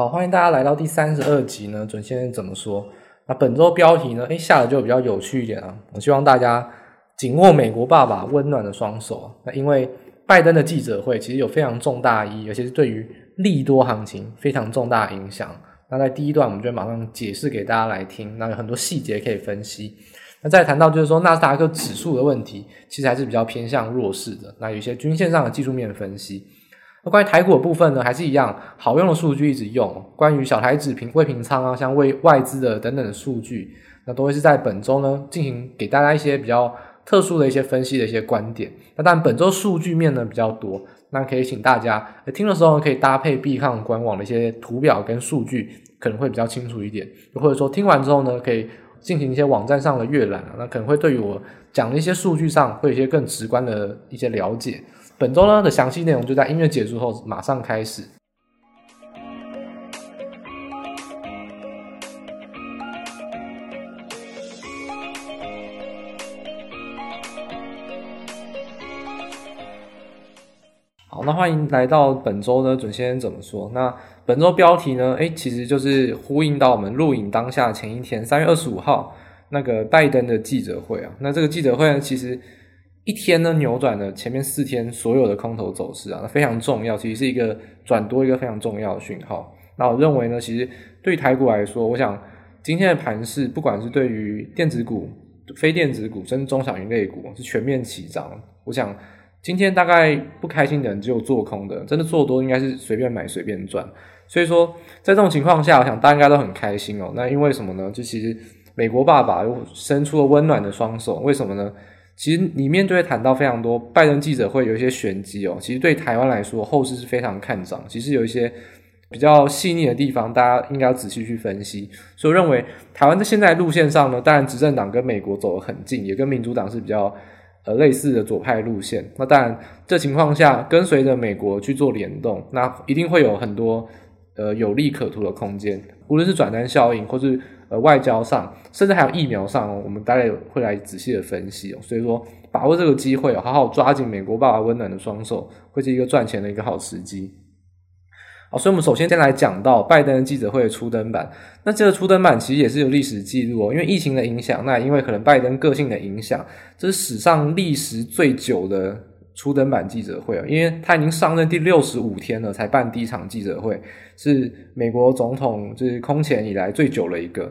好，欢迎大家来到第三十二集呢。准先生怎么说？那本周标题呢？诶，下的就比较有趣一点啊。我希望大家紧握美国爸爸温暖的双手。那因为拜登的记者会其实有非常重大意义，尤其是对于利多行情非常重大影响。那在第一段，我们就马上解释给大家来听。那有很多细节可以分析。那再谈到就是说纳斯达克指数的问题，其实还是比较偏向弱势的。那有一些均线上的技术面分析。那关于台股的部分呢，还是一样好用的数据一直用。关于小台指平未平仓啊，像未外资的等等的数据，那都会是在本周呢进行给大家一些比较特殊的一些分析的一些观点。那但本周数据面呢比较多，那可以请大家听的时候可以搭配币康官网的一些图表跟数据，可能会比较清楚一点。或者说听完之后呢，可以。进行一些网站上的阅览啊，那可能会对于我讲的一些数据上会有一些更直观的一些了解。本周呢的详细内容就在音乐结束后马上开始。好，那欢迎来到本周呢，准先生怎么说？那本周标题呢？诶，其实就是呼应到我们录影当下前一天，三月二十五号那个拜登的记者会啊。那这个记者会呢，其实一天呢扭转了前面四天所有的空头走势啊，那非常重要，其实是一个转多一个非常重要的讯号。那我认为呢，其实对于台股来说，我想今天的盘势，不管是对于电子股、非电子股，甚至中小型类股，是全面起涨。我想。今天大概不开心的人只有做空的，真的做多应该是随便买随便赚。所以说，在这种情况下，我想大家应该都很开心哦。那因为什么呢？就其实美国爸爸又伸出了温暖的双手。为什么呢？其实里面就会谈到非常多，拜登记者会有一些玄机哦。其实对台湾来说，后市是非常看涨。其实有一些比较细腻的地方，大家应该要仔细去分析。所以我认为，台湾在现在路线上呢，当然执政党跟美国走得很近，也跟民主党是比较。呃，类似的左派路线，那当然，这情况下跟随着美国去做联动，那一定会有很多呃有利可图的空间，无论是转单效应，或是呃外交上，甚至还有疫苗上，我们大概会来仔细的分析哦。所以说，把握这个机会，好好抓紧美国爸爸温暖的双手，会是一个赚钱的一个好时机。好，所以我们首先先来讲到拜登记者会的初登版。那这个初登版其实也是有历史记录哦，因为疫情的影响，那因为可能拜登个性的影响，这是史上历时最久的初登板记者会啊，因为他已经上任第六十五天了才办第一场记者会，是美国总统就是空前以来最久的一个。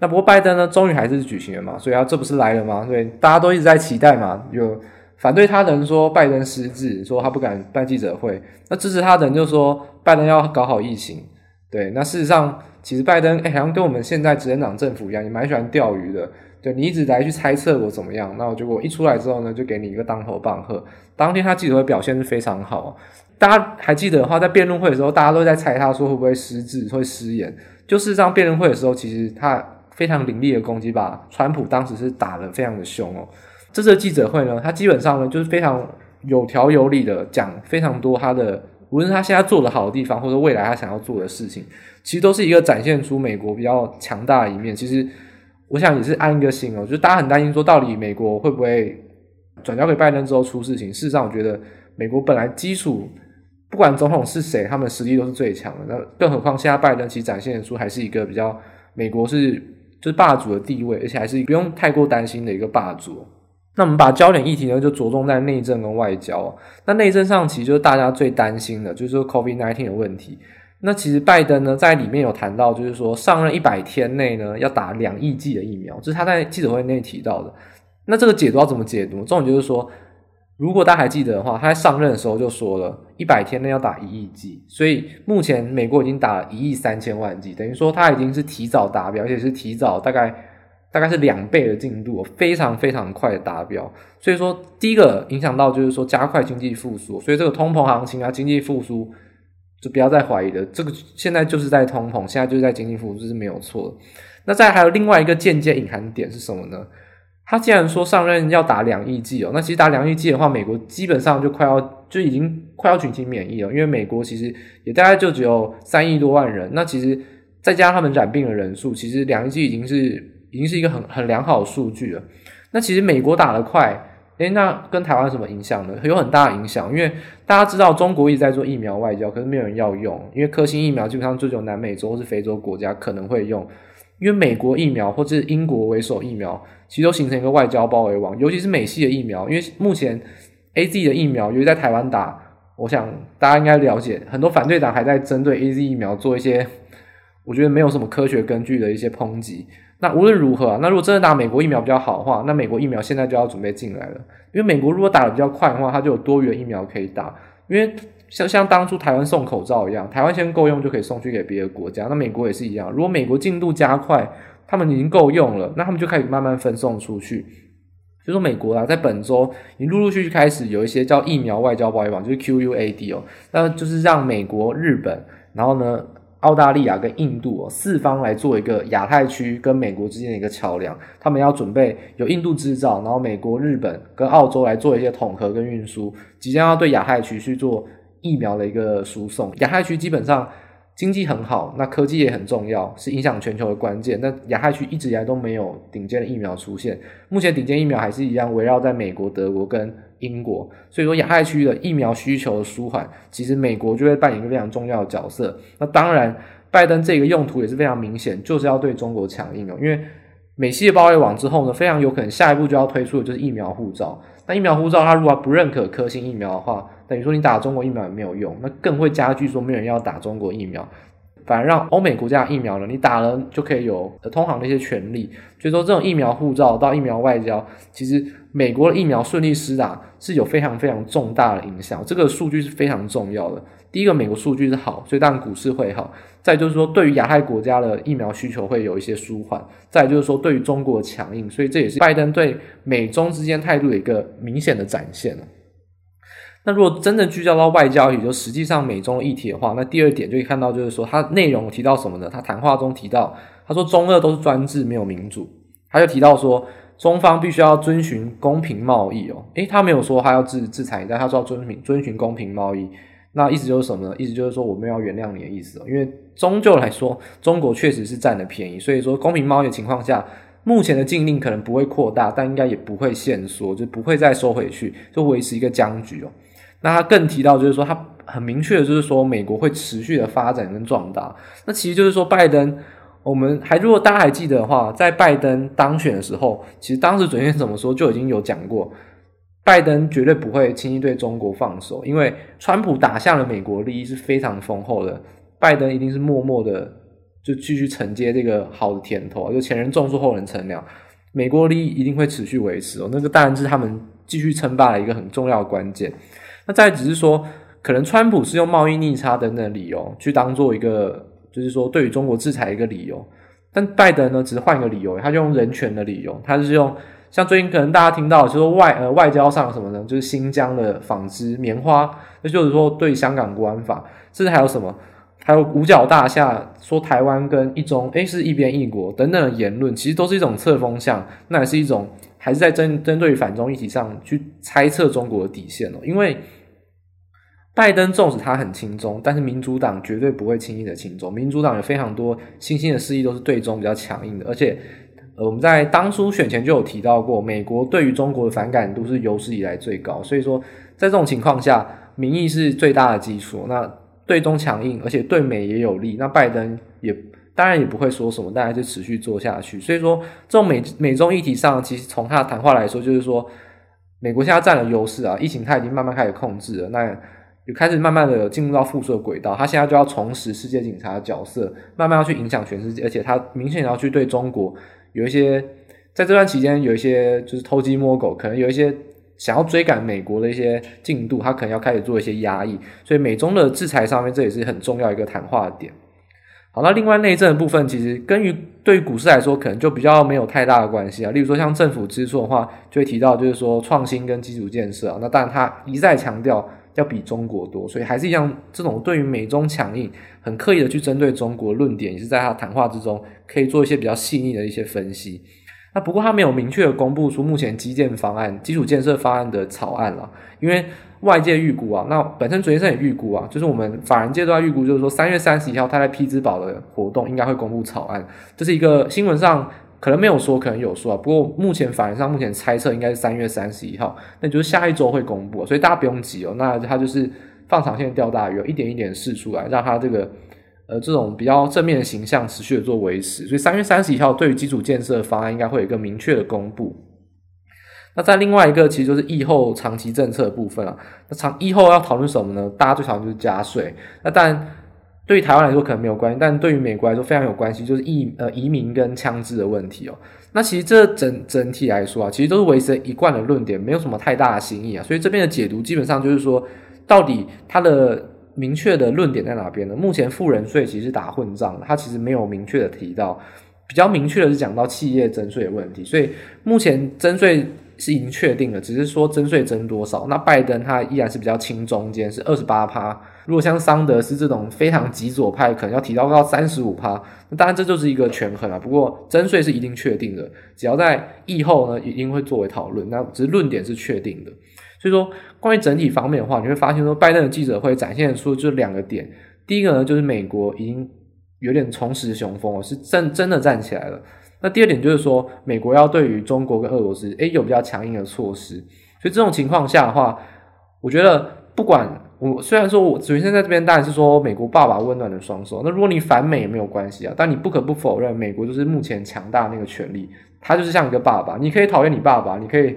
那不过拜登呢，终于还是举行了嘛，所以他这不是来了吗？所以大家都一直在期待嘛，有。反对他的人说拜登失智，说他不敢办记者会。那支持他的人就说拜登要搞好疫情。对，那事实上其实拜登哎，好像跟我们现在执政党政府一样，也蛮喜欢钓鱼的。对，你一直来去猜测我怎么样，那我结果一出来之后呢，就给你一个当头棒喝。当天他记者会表现是非常好，大家还记得的话，在辩论会的时候，大家都在猜他说会不会失智，会失言。就事实上辩论会的时候，其实他非常凌厉的攻击，把川普当时是打得非常的凶哦。这次记者会呢，他基本上呢就是非常有条有理的讲非常多他的，无论他现在做的好的地方，或者未来他想要做的事情，其实都是一个展现出美国比较强大的一面。其实我想也是安一个心哦，就是大家很担心说到底美国会不会转交给拜登之后出事情。事实上，我觉得美国本来基础不管总统是谁，他们实力都是最强的。那更何况现在拜登其实展现出还是一个比较美国是就是霸主的地位，而且还是不用太过担心的一个霸主。那我们把焦点议题呢，就着重在内政跟外交。那内政上，其实就是大家最担心的，就是说 COVID-19 的问题。那其实拜登呢，在里面有谈到，就是说上任一百天内呢，要打两亿剂的疫苗，这是他在记者会内提到的。那这个解读要怎么解读？重点就是说，如果大家还记得的话，他在上任的时候就说了，一百天内要打一亿剂。所以目前美国已经打了一亿三千万剂，等于说他已经是提早达标，而且是提早大概。大概是两倍的进度，非常非常快的达标。所以说，第一个影响到就是说加快经济复苏，所以这个通膨行情啊，经济复苏就不要再怀疑了。这个现在就是在通膨，现在就是在经济复苏，这是没有错的。那再还有另外一个间接隐含点是什么呢？他既然说上任要打两亿剂哦，那其实打两亿剂的话，美国基本上就快要就已经快要群体免疫了，因为美国其实也大概就只有三亿多万人，那其实再加上他们染病的人数，其实两亿剂已经是。已经是一个很很良好的数据了。那其实美国打得快，诶，那跟台湾什么影响呢？有很大的影响，因为大家知道中国一直在做疫苗外交，可是没有人要用，因为科兴疫苗基本上就只有南美洲或是非洲国家可能会用，因为美国疫苗或者是英国为首疫苗，其实都形成一个外交包围网，尤其是美系的疫苗，因为目前 AZ 的疫苗，尤其在台湾打，我想大家应该了解，很多反对党还在针对 AZ 疫苗做一些，我觉得没有什么科学根据的一些抨击。那无论如何啊，那如果真的打美国疫苗比较好的话，那美国疫苗现在就要准备进来了。因为美国如果打得比较快的话，它就有多余的疫苗可以打。因为像像当初台湾送口罩一样，台湾先够用就可以送去给别的国家。那美国也是一样，如果美国进度加快，他们已经够用了，那他们就开始慢慢分送出去。所以说美国啊，在本周已陆陆续续开始有一些叫疫苗外交包围网，就是 QUAD 哦，那就是让美国、日本，然后呢，澳大利亚跟印度哦，四方来做一个亚太区跟美国之间的一个桥梁，他们要准备由印度制造，然后美国、日本跟澳洲来做一些统合跟运输，即将要对亚太区去做疫苗的一个输送。亚太区基本上经济很好，那科技也很重要，是影响全球的关键。那亚太区一直以来都没有顶尖的疫苗出现，目前顶尖疫苗还是一样围绕在美国、德国跟英国，所以说亚太区的疫苗需求的舒缓，其实美国就会扮演一个非常重要的角色。那当然，拜登这个用途也是非常明显，就是要对中国强硬哦。因为美系的包围网之后呢，非常有可能下一步就要推出的就是疫苗护照。那疫苗护照它如果不认可科兴疫苗的话，等于说你打中国疫苗也没有用，那更会加剧说没有人要打中国疫苗。反而让欧美国家疫苗呢，你打了就可以有通航的一些权利。所以说，这种疫苗护照到疫苗外交，其实美国的疫苗顺利施打是有非常非常重大的影响。这个数据是非常重要的。第一个，美国数据是好，所以当然股市会好。再就是说，对于亚太国家的疫苗需求会有一些舒缓。再就是说，对于中国的强硬，所以这也是拜登对美中之间态度的一个明显的展现了。那如果真的聚焦到外交，也就实际上美中的议题的话，那第二点就可以看到，就是说他内容提到什么呢？他谈话中提到，他说中俄都是专制，没有民主。他就提到说，中方必须要遵循公平贸易哦。诶，他没有说他要制制裁，但他说要遵循遵循公平贸易。那意思就是什么呢？意思就是说我们要原谅你的意思哦。因为终究来说，中国确实是占了便宜，所以说公平贸易的情况下，目前的禁令可能不会扩大，但应该也不会限缩，就不会再收回去，就维持一个僵局哦。那他更提到，就是说他很明确的，就是说美国会持续的发展跟壮大。那其实就是说，拜登，我们还如果大家还记得的话，在拜登当选的时候，其实当时准确怎么说就已经有讲过，拜登绝对不会轻易对中国放手，因为川普打下了美国利益是非常丰厚的，拜登一定是默默的就继续承接这个好的甜头，就前人种树后人乘凉，美国利益一定会持续维持哦，那个当然是他们继续称霸的一个很重要的关键。那再只是说，可能川普是用贸易逆差等等理由去当做一个，就是说对于中国制裁一个理由。但拜登呢，只是换一个理由，他就用人权的理由，他是用像最近可能大家听到，就是外呃外交上什么呢？就是新疆的纺织棉花，那就是说对香港国安法，甚至还有什么？还有五角大厦说台湾跟一中诶是一边一国等等的言论，其实都是一种侧风向，那也是一种还是在针针对反中议题上去猜测中国的底线哦，因为。拜登纵使他很轻中，但是民主党绝对不会轻易的轻中。民主党有非常多新兴的势力都是对中比较强硬的，而且，呃，我们在当初选前就有提到过，美国对于中国的反感度是有史以来最高。所以说，在这种情况下，民意是最大的基础。那对中强硬，而且对美也有利。那拜登也当然也不会说什么，大家就持续做下去。所以说，这种美美中议题上，其实从他的谈话来说，就是说，美国现在占了优势啊，疫情他已经慢慢开始控制了。那就开始慢慢的进入到复射轨道，他现在就要重拾世界警察的角色，慢慢要去影响全世界，而且他明显要去对中国有一些，在这段期间有一些就是偷鸡摸狗，可能有一些想要追赶美国的一些进度，他可能要开始做一些压抑，所以美中的制裁上面，这也是很重要一个谈话点。好，那另外内政的部分，其实跟于对于股市来说，可能就比较没有太大的关系啊。例如说像政府支出的话，就会提到就是说创新跟基础建设啊，那当然他一再强调。要比中国多，所以还是一样，这种对于美中强硬、很刻意的去针对中国论点，也是在他谈话之中可以做一些比较细腻的一些分析。那不过他没有明确的公布出目前基建方案、基础建设方案的草案了，因为外界预估啊，那本身昨天也预估啊，就是我们法人界都在预估，就是说三月三十一号他在匹兹堡的活动应该会公布草案，这是一个新闻上可能没有说，可能有说啊。不过目前法人上目前猜测应该是三月三十一号，那就是下一周会公布，所以大家不用急哦。那它就是放长线钓大鱼，一点一点试出来，让它这个呃这种比较正面的形象持续的做维持。所以三月三十一号对于基础建设的方案应该会有一个明确的公布。那在另外一个其实就是疫后长期政策的部分啊。那长疫后要讨论什么呢？大家最讨厌就是加税。那当然。对于台湾来说可能没有关系，但对于美国来说非常有关系，就是移呃移民跟枪支的问题哦。那其实这整整体来说啊，其实都是维持一贯的论点，没有什么太大的新意啊。所以这边的解读基本上就是说，到底他的明确的论点在哪边呢？目前富人税其实是打混战，它其实没有明确的提到，比较明确的是讲到企业征税的问题。所以目前征税是已经确定了，只是说征税征多少。那拜登他依然是比较轻中间，是二十八趴。如果像桑德斯这种非常极左派，可能要提高到三十五趴。那当然这就是一个权衡啊。不过征税是一定确定的，只要在疫后呢，一定会作为讨论。那只是论点是确定的。所以说，关于整体方面的话，你会发现说，拜登的记者会展现出就两个点。第一个呢，就是美国已经有点重拾雄风了，是真真的站起来了。那第二点就是说，美国要对于中国跟俄罗斯，诶，有比较强硬的措施。所以这种情况下的话，我觉得不管。我虽然说，我首先在这边当然是说美国爸爸温暖的双手。那如果你反美也没有关系啊，但你不可不否认，美国就是目前强大那个权力，他就是像一个爸爸。你可以讨厌你爸爸，你可以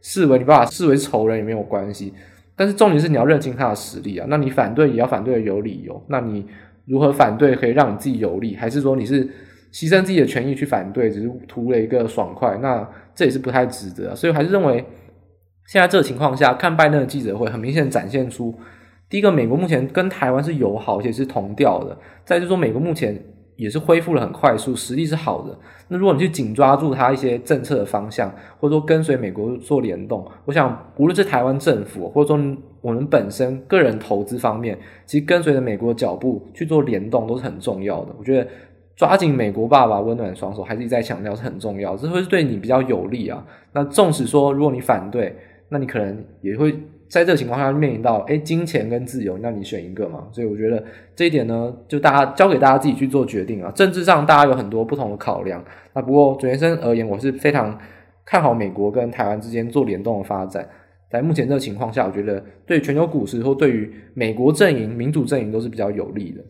视为你爸爸视为仇人也没有关系。但是重点是你要认清他的实力啊。那你反对也要反对的有理由。那你如何反对可以让你自己有利，还是说你是牺牲自己的权益去反对，只是图了一个爽快？那这也是不太值得。所以还是认为，现在这个情况下看拜登的记者会，很明显展现出。第一个，美国目前跟台湾是友好，而且是同调的。再就是说，美国目前也是恢复了很快速，实力是好的。那如果你去紧抓住它一些政策的方向，或者说跟随美国做联动，我想无论是台湾政府，或者说我们本身个人投资方面，其实跟随着美国的脚步去做联动都是很重要的。我觉得抓紧美国爸爸温暖双手，还是一再强调是很重要，这会是对你比较有利啊。那纵使说如果你反对，那你可能也会。在这个情况下面临到，哎，金钱跟自由，那你选一个嘛？所以我觉得这一点呢，就大家交给大家自己去做决定啊。政治上大家有很多不同的考量，那不过准先生而言，我是非常看好美国跟台湾之间做联动的发展。在目前这个情况下，我觉得对全球股市或对于美国阵营、民主阵营都是比较有利的。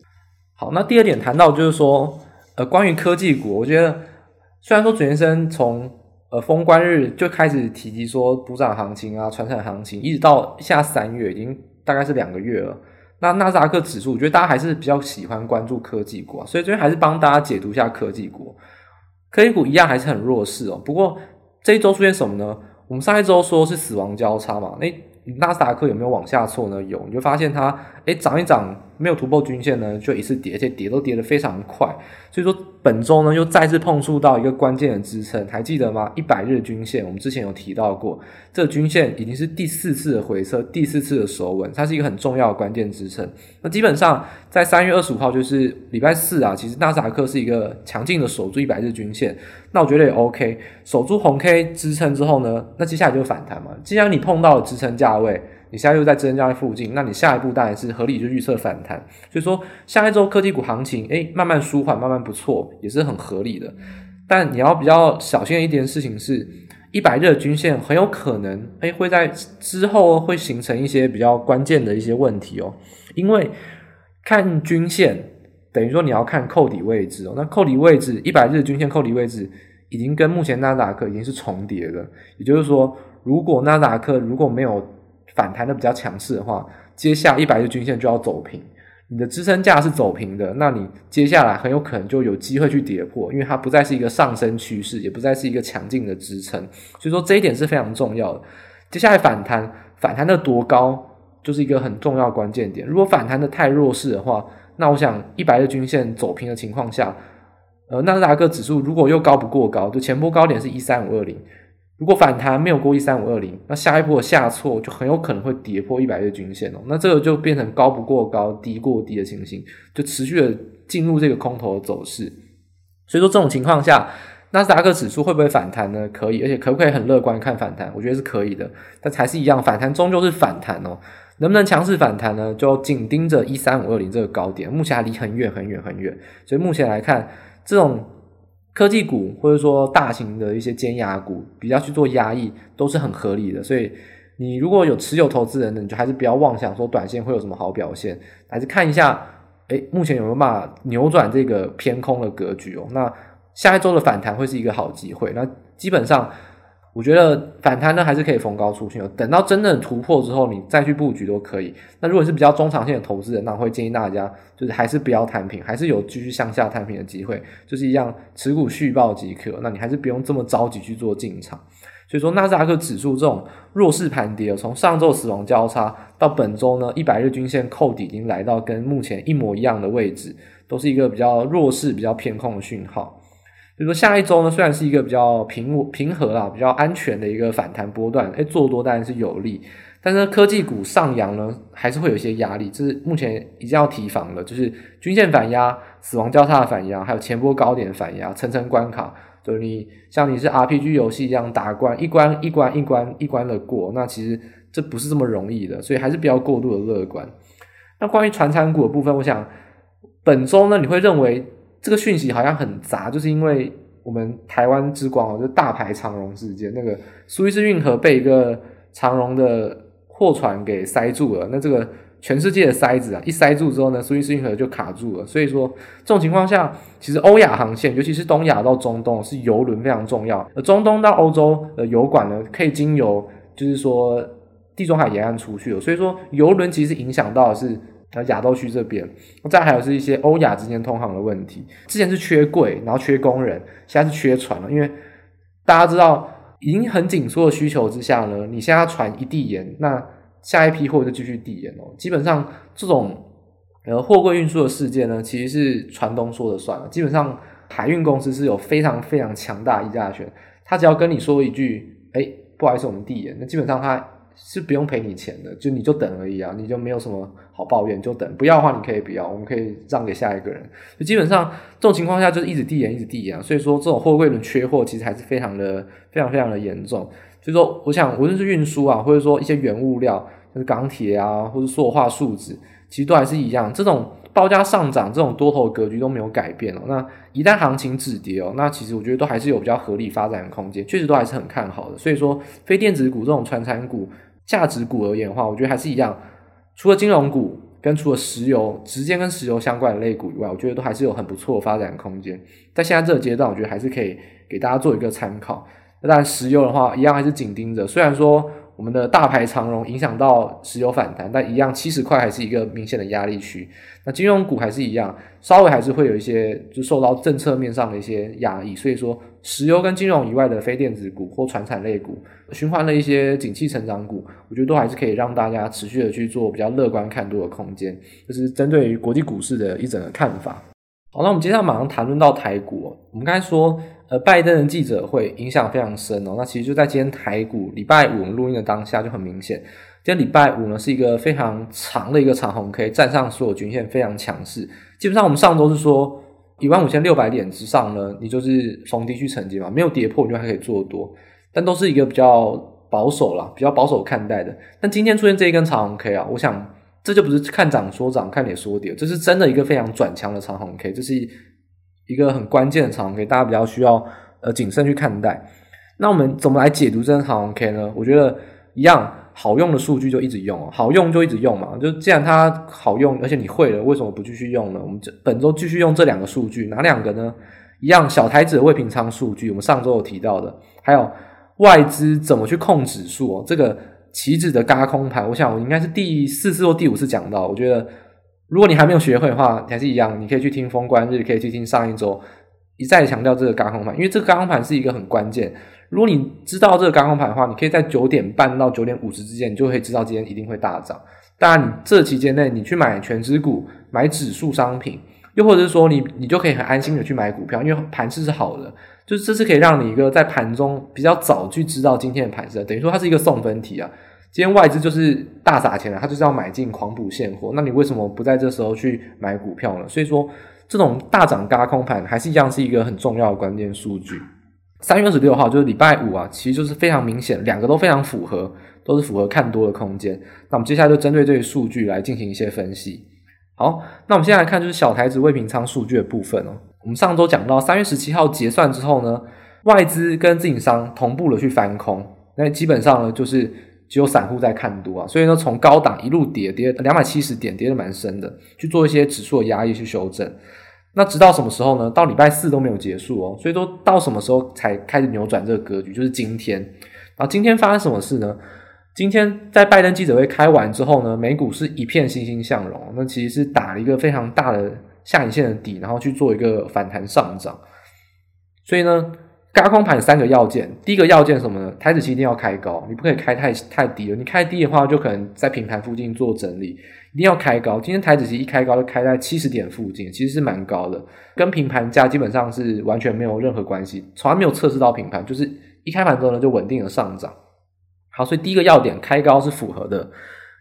好，那第二点谈到就是说，呃，关于科技股，我觉得虽然说准先生从呃，封关日就开始提及说补涨行情啊，传产行情，一直到下三月，已经大概是两个月了。那纳斯达克指数，我觉得大家还是比较喜欢关注科技股啊，所以这边还是帮大家解读一下科技股。科技股一样还是很弱势哦。不过这一周出现什么呢？我们上一周说是死亡交叉嘛，那纳斯达克有没有往下挫呢？有，你就发现它诶涨一涨。没有突破均线呢，就一次跌，而且跌都跌得非常快。所以说本周呢，又再次碰触到一个关键的支撑，还记得吗？一百日均线，我们之前有提到过，这个均线已经是第四次的回测，第四次的守稳，它是一个很重要的关键支撑。那基本上在三月二十五号，就是礼拜四啊，其实纳斯达克是一个强劲的守住一百日均线，那我觉得也 OK，守住红 K 支撑之后呢，那接下来就反弹嘛。既然你碰到了支撑价位。你现在又在支撑价位附近，那你下一步当然是合理就预测反弹。所以说，下一周科技股行情，哎，慢慢舒缓，慢慢不错，也是很合理的。但你要比较小心的一点事情是，一百日均线很有可能，哎，会在之后会形成一些比较关键的一些问题哦。因为看均线等于说你要看扣底位置哦，那扣底位置，一百日均线扣底位置已经跟目前纳斯达克已经是重叠的，也就是说，如果纳斯达克如果没有反弹的比较强势的话，接下一百日均线就要走平。你的支撑价是走平的，那你接下来很有可能就有机会去跌破，因为它不再是一个上升趋势，也不再是一个强劲的支撑。所以说这一点是非常重要的。接下来反弹，反弹的多高就是一个很重要关键点。如果反弹的太弱势的话，那我想一百日均线走平的情况下，呃，纳斯达克指数如果又高不过高，就前波高点是一三五二零。如果反弹没有过一三五二零，那下一波的下挫就很有可能会跌破一百日均线哦。那这个就变成高不过高，低过低的情形，就持续的进入这个空头的走势。所以说这种情况下，纳斯达克指数会不会反弹呢？可以，而且可不可以很乐观看反弹？我觉得是可以的。但还是一样，反弹终究是反弹哦。能不能强势反弹呢？就紧盯着一三五二零这个高点，目前还离很远很远很远。所以目前来看，这种。科技股或者说大型的一些尖牙股比较去做压抑，都是很合理的。所以你如果有持有投资人的，你就还是不要妄想说短线会有什么好表现，还是看一下，哎，目前有没有办法扭转这个偏空的格局哦？那下一周的反弹会是一个好机会。那基本上。我觉得反弹呢还是可以逢高出现，等到真正突破之后，你再去布局都可以。那如果是比较中长线的投资人，那我会建议大家就是还是不要摊平，还是有继续向下摊平的机会，就是一样持股续报即可。那你还是不用这么着急去做进场。所以说，纳斯达克指数这种弱势盘跌，从上周死亡交叉到本周呢，一百日均线扣底已经来到跟目前一模一样的位置，都是一个比较弱势、比较偏空的讯号。比如说下一周呢，虽然是一个比较平平和啦，比较安全的一个反弹波段，哎，做多当然是有利，但是科技股上扬呢，还是会有一些压力，这是目前一定要提防的，就是均线反压、死亡交叉反压，还有前波高点反压，层层关卡，就是你像你是 RPG 游戏一样打关一关一关一关一关的过，那其实这不是这么容易的，所以还是不要过度的乐观。那关于传产股的部分，我想本周呢，你会认为？这个讯息好像很杂，就是因为我们台湾之光哦，就大排长荣事件，那个苏伊士运河被一个长荣的货船给塞住了，那这个全世界的塞子啊，一塞住之后呢，苏伊士运河就卡住了。所以说这种情况下，其实欧亚航线，尤其是东亚到中东，是邮轮非常重要。而中东到欧洲的油管呢，可以经由就是说地中海沿岸出去了。所以说邮轮其实影响到的是。那亚洲区这边，再还有是一些欧亚之间通航的问题。之前是缺柜，然后缺工人，现在是缺船了。因为大家知道，已经很紧缩的需求之下呢，你现在船一递延，那下一批货就继续递延哦。基本上这种呃货柜运输的事件呢，其实是船东说了算了。基本上海运公司是有非常非常强大议价权，他只要跟你说一句，哎，不好意思，我们递延，那基本上他。是不用赔你钱的，就你就等而已啊，你就没有什么好抱怨，就等。不要的话，你可以不要，我们可以让给下一个人。就基本上这种情况下，就是一直递延，一直递延。所以说，这种货柜轮缺货，其实还是非常的、非常非常的严重。所以说，我想无论是运输啊，或者说一些原物料，就是钢铁啊，或者塑化树脂，其实都还是一样。这种报价上涨，这种多头格局都没有改变哦。那一旦行情止跌哦，那其实我觉得都还是有比较合理发展的空间，确实都还是很看好的。所以说，非电子股这种传产股。价值股而言的话，我觉得还是一样。除了金融股跟除了石油直接跟石油相关的类股以外，我觉得都还是有很不错的发展空间。在现在这个阶段，我觉得还是可以给大家做一个参考。那当然，石油的话，一样还是紧盯着。虽然说。我们的大排长荣影响到石油反弹，但一样七十块还是一个明显的压力区。那金融股还是一样，稍微还是会有一些就受到政策面上的一些压抑。所以说，石油跟金融以外的非电子股或传产类股，循环的一些景气成长股，我觉得都还是可以让大家持续的去做比较乐观看多的空间。就是针对于国际股市的一整个看法。好，那我们接下来马上谈论到台股。我们刚才说。呃，拜登的记者会影响非常深哦。那其实就在今天台股礼拜五录音的当下就很明显，今天礼拜五呢是一个非常长的一个长红 K，站上所有均线非常强势。基本上我们上周是说一万五千六百点之上呢，你就是逢低去承接嘛，没有跌破你就还可以做多，但都是一个比较保守啦，比较保守看待的。但今天出现这一根长红 K 啊，我想这就不是看涨说涨，看跌说跌，这是真的一个非常转强的长红 K，这是。一个很关键的长红 K，大家比较需要呃谨慎去看待。那我们怎么来解读这根长红 K 呢？我觉得一样好用的数据就一直用，好用就一直用嘛。就既然它好用，而且你会了，为什么不继续用呢？我们这本周继续用这两个数据，哪两个呢？一样小台子的未平仓数据，我们上周有提到的，还有外资怎么去控指数哦。这个旗帜的嘎空盘，我想我应该是第四次或第五次讲到，我觉得。如果你还没有学会的话，还是一样，你可以去听封关日，可以去听上一周一再强调这个嘎空盘，因为这个嘎空盘是一个很关键。如果你知道这个高空盘的话，你可以在九点半到九点五十之间，你就会知道今天一定会大涨。当然，你这期间内你去买权值股、买指数商品，又或者是说你你就可以很安心的去买股票，因为盘势是好的，就是这是可以让你一个在盘中比较早去知道今天的盘势，等于说它是一个送分题啊。今天外资就是大撒钱了，他就是要买进狂补现货。那你为什么不在这时候去买股票呢？所以说，这种大涨高空盘还是一样是一个很重要的关键数据。三月二十六号就是礼拜五啊，其实就是非常明显，两个都非常符合，都是符合看多的空间。那我们接下来就针对这些数据来进行一些分析。好，那我们现在来看就是小台子未平仓数据的部分哦。我们上周讲到三月十七号结算之后呢，外资跟自营商同步的去翻空，那基本上呢就是只有散户在看多啊，所以呢从高档一路跌跌两百七十点，跌得蛮深的，去做一些指数的压抑去修正。那直到什么时候呢？到礼拜四都没有结束哦，所以说到什么时候才开始扭转这个格局？就是今天。然后今天发生什么事呢？今天在拜登记者会开完之后呢，美股是一片欣欣向荣，那其实是打了一个非常大的下影线的底，然后去做一个反弹上涨。所以呢，高空盘三个要件，第一个要件什么呢？台子期一定要开高，你不可以开太太低了，你开低的话就可能在平盘附近做整理。一定要开高，今天台指期一开高就开在七十点附近，其实是蛮高的，跟平盘价基本上是完全没有任何关系，从来没有测试到平盘，就是一开盘之后呢就稳定的上涨。好，所以第一个要点开高是符合的。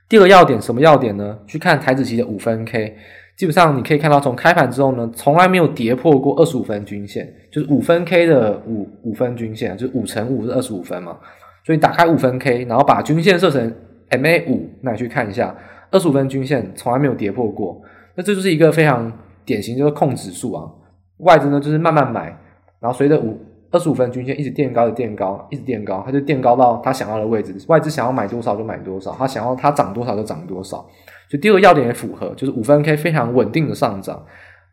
第二个要点什么要点呢？去看台指期的五分 K，基本上你可以看到从开盘之后呢，从来没有跌破过二十五分均线，就是五分 K 的五五分均线，就是五乘五是二十五分嘛。所以打开五分 K，然后把均线设成 MA 五，那你去看一下。二十五分均线从来没有跌破过，那这就是一个非常典型，就是控指数啊。外资呢就是慢慢买，然后随着五二十五分均线一直垫高，的垫高，一直垫高，它就垫高到它想要的位置。外资想要买多少就买多少，它想要它涨多少就涨多少。所以第二个要点也符合，就是五分 K 非常稳定的上涨。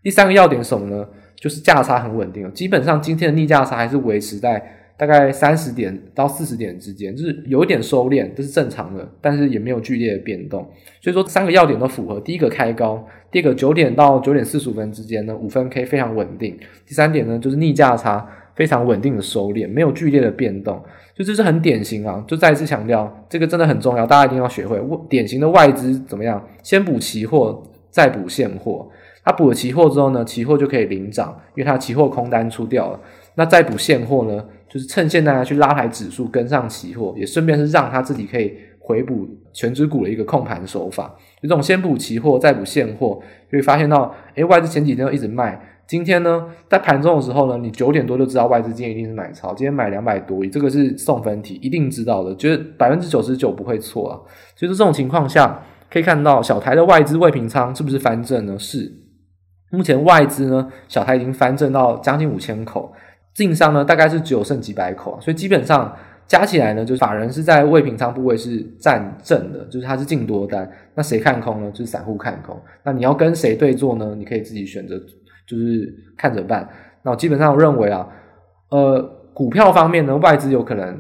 第三个要点是什么呢？就是价差很稳定，基本上今天的逆价差还是维持在。大概三十点到四十点之间，就是有一点收敛，这是正常的，但是也没有剧烈的变动。所以说三个要点都符合：第一个开高，第二个九点到九点四十五分之间呢，五分 K 非常稳定；第三点呢，就是逆价差非常稳定的收敛，没有剧烈的变动。就这是很典型啊！就再次强调，这个真的很重要，大家一定要学会。典型的外资怎么样？先补期货，再补现货。它补了期货之后呢，期货就可以领涨，因为它期货空单出掉了。那再补现货呢？就是趁现在去拉抬指数，跟上期货，也顺便是让他自己可以回补全指股的一个控盘手法。就这种先补期货，再补现货，就会发现到，诶，外资前几天都一直卖，今天呢，在盘中的时候呢，你九点多就知道外资今天一定是买超，今天买两百多亿，这个是送分题，一定知道的，觉得百分之九十九不会错啊。所以说这种情况下，可以看到小台的外资未平仓是不是翻正呢？是，目前外资呢，小台已经翻正到将近五千口。自营商呢，大概是只有剩几百口，所以基本上加起来呢，就是法人是在未平仓部位是占正的，就是它是净多单。那谁看空呢？就是散户看空。那你要跟谁对做呢？你可以自己选择，就是看着办。那我基本上我认为啊，呃，股票方面呢，外资有可能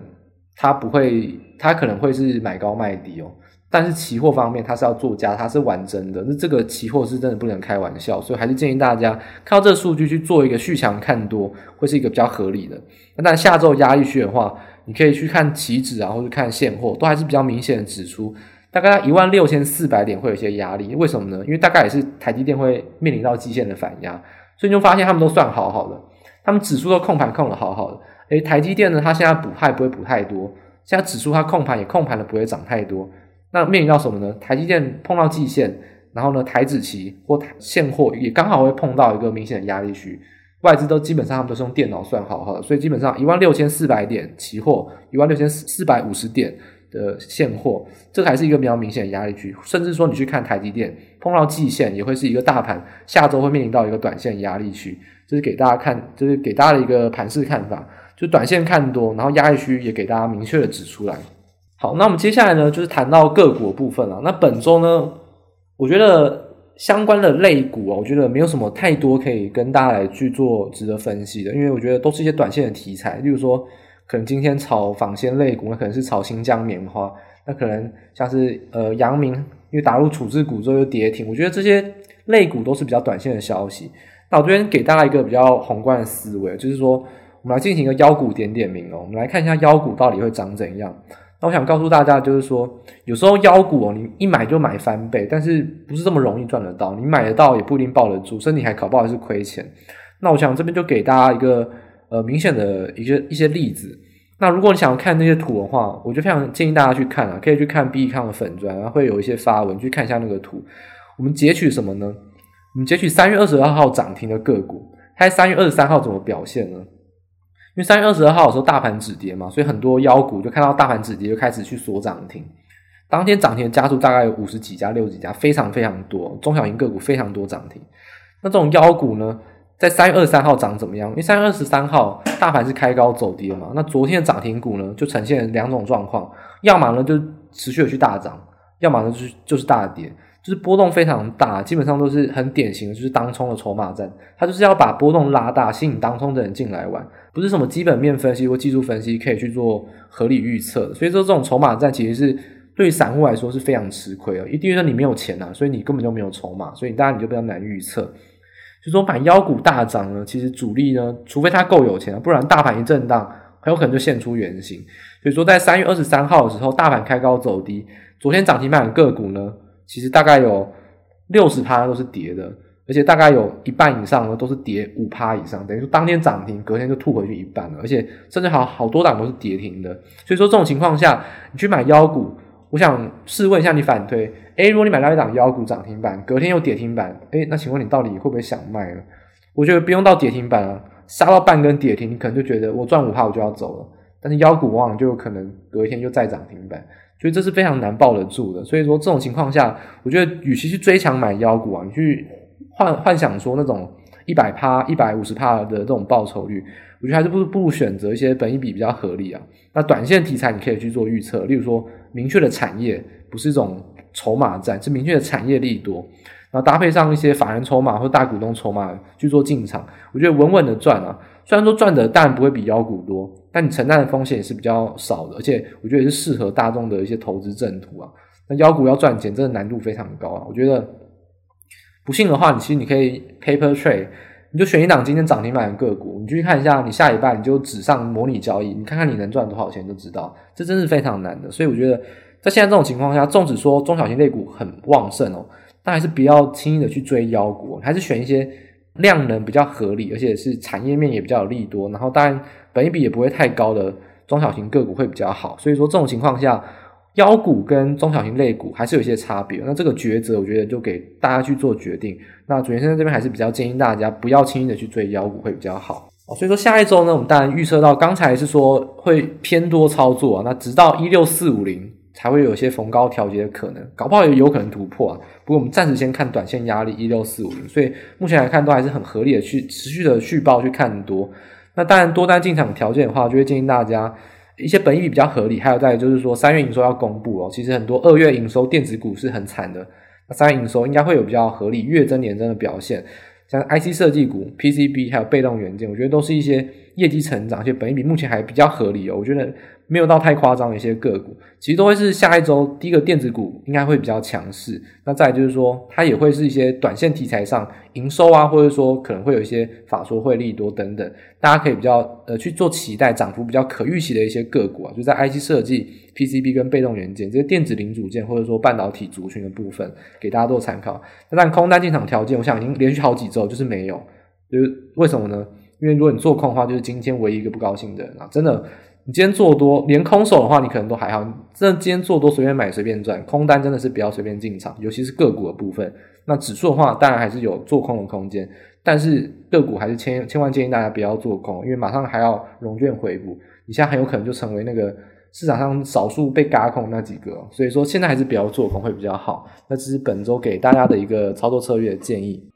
它不会，它可能会是买高卖低哦。但是期货方面，它是要做加，它是玩真的。那这个期货是真的不能开玩笑，所以还是建议大家靠这数据去做一个续强看多，会是一个比较合理的。那但下周压力区的话，你可以去看期指啊，或者看现货，都还是比较明显的指出，大概一万六千四百点会有一些压力。为什么呢？因为大概也是台积电会面临到基线的反压，所以你就发现他们都算好好的，他们指数都控盘控得好好的。诶，台积电呢，它现在补它不会补太多，现在指数它控盘也控盘的不会涨太多。那面临到什么呢？台积电碰到季线，然后呢，台指期或现货也刚好会碰到一个明显的压力区，外资都基本上都是用电脑算好哈，所以基本上一万六千四百点期货，一万六千四百五十点的现货，这个还是一个比较明显的压力区，甚至说你去看台积电碰到季线，也会是一个大盘下周会面临到一个短线压力区，这是给大家看，就是给大家的一个盘势看法，就短线看多，然后压力区也给大家明确的指出来。好，那我们接下来呢，就是谈到个股部分了。那本周呢，我觉得相关的类股啊，我觉得没有什么太多可以跟大家来去做值得分析的，因为我觉得都是一些短线的题材。例如说，可能今天炒纺纤类股，那可能是炒新疆棉花，那可能像是呃阳明，因为打入处置股之后又跌停，我觉得这些类股都是比较短线的消息。那我这边给大家一个比较宏观的思维，就是说，我们来进行一个妖股点点名哦，我们来看一下妖股到底会长怎样。那我想告诉大家，就是说，有时候妖股哦，你一买就买翻倍，但是不是这么容易赚得到。你买得到也不一定抱得住，甚至你还搞不好是亏钱。那我想这边就给大家一个呃明显的一个一些例子。那如果你想要看那些图的话，我就非常建议大家去看啊，可以去看 B 康的粉专，然后会有一些发文去看一下那个图。我们截取什么呢？我们截取三月二十二号涨停的个股，它三月二十三号怎么表现呢？因为三月二十二号的时候大盘止跌嘛，所以很多妖股就看到大盘止跌就开始去锁涨停。当天涨停的家数大概有五十几家、六十几家，非常非常多，中小型个股非常多涨停。那这种妖股呢，在三月二十三号涨怎么样？因为三月二十三号大盘是开高走低的嘛，那昨天的涨停股呢，就呈现两种状况，要么呢就持续的去大涨，要么呢就是就是大跌，就是波动非常大，基本上都是很典型的，就是当冲的筹码战，它就是要把波动拉大，吸引当冲的人进来玩，不是什么基本面分析或技术分析可以去做合理预测的。所以说这种筹码战其实是。对于散户来说是非常吃亏的，一定是你没有钱、啊，所以你根本就没有筹码，所以当然你就比较难预测。就说买妖股大涨呢，其实主力呢，除非他够有钱啊，不然大盘一震荡，很有可能就现出原形。所以说在三月二十三号的时候，大盘开高走低，昨天涨停板个股呢，其实大概有六十趴都是跌的，而且大概有一半以上呢都是跌五趴以上，等于说当天涨停，隔天就吐回去一半了，而且甚至好好多档都是跌停的。所以说这种情况下，你去买妖股。我想试问一下你反推，诶，如果你买到一档妖股涨停板，隔天又跌停板，诶，那请问你到底会不会想卖呢？我觉得不用到跌停板啊，杀到半根跌停，你可能就觉得我赚五趴我就要走了。但是妖股往往就有可能隔一天又再涨停板，所以这是非常难抱得住的。所以说这种情况下，我觉得与其去追强买妖股啊，你去幻幻想说那种一百趴、一百五十趴的这种报酬率。我觉得还是不不如选择一些本益比比较合理啊。那短线题材你可以去做预测，例如说明确的产业，不是一种筹码战，是明确的产业利多，然后搭配上一些法人筹码或大股东筹码去做进场，我觉得稳稳的赚啊。虽然说赚的当然不会比妖股多，但你承担的风险也是比较少的，而且我觉得也是适合大众的一些投资正途啊。那妖股要赚钱，真的难度非常高啊。我觉得不信的话，你其实你可以 paper trade。你就选一档今天涨停板的个股，你去看一下，你下一半你就纸上模拟交易，你看看你能赚多少钱就知道，这真是非常难的。所以我觉得，在现在这种情况下，纵使说中小型类股很旺盛哦，但还是不要轻易的去追妖股，还是选一些量能比较合理，而且是产业面也比较有利多，然后当然本益比也不会太高的中小型个股会比较好。所以说这种情况下。妖股跟中小型类股还是有一些差别，那这个抉择我觉得就给大家去做决定。那主持人这边还是比较建议大家不要轻易的去追妖股会比较好。所以说下一周呢，我们当然预测到刚才是说会偏多操作啊，那直到一六四五零才会有些逢高调节的可能，搞不好也有可能突破啊。不过我们暂时先看短线压力一六四五零，所以目前来看都还是很合理的去持续的续报去看多。那当然多单进场条件的话，就会建议大家。一些本益比比较合理，还有在就是说三月营收要公布哦，其实很多二月营收电子股是很惨的，那三月营收应该会有比较合理月增年增的表现，像 IC 设计股、PCB 还有被动元件，我觉得都是一些业绩成长，而且本益比目前还比较合理哦，我觉得。没有到太夸张的一些个股，其实都会是下一周第一个电子股应该会比较强势。那再就是说，它也会是一些短线题材上营收啊，或者说可能会有一些法说会利多等等，大家可以比较呃去做期待涨幅比较可预期的一些个股啊，就在 IC 设计、PCB 跟被动元件这些电子零组件或者说半导体族群的部分，给大家做参考。那但空单进场条件，我想已经连续好几周就是没有，就是为什么呢？因为如果你做空的话，就是今天唯一一个不高兴的人啊，真的。今天做多，连空手的话，你可能都还好。真的今天做多，随便买，随便赚。空单真的是不要随便进场，尤其是个股的部分。那指数的话，当然还是有做空的空间，但是个股还是千千万建议大家不要做空，因为马上还要融券回补，你现在很有可能就成为那个市场上少数被嘎空那几个。所以说，现在还是不要做空会比较好。那这是本周给大家的一个操作策略建议。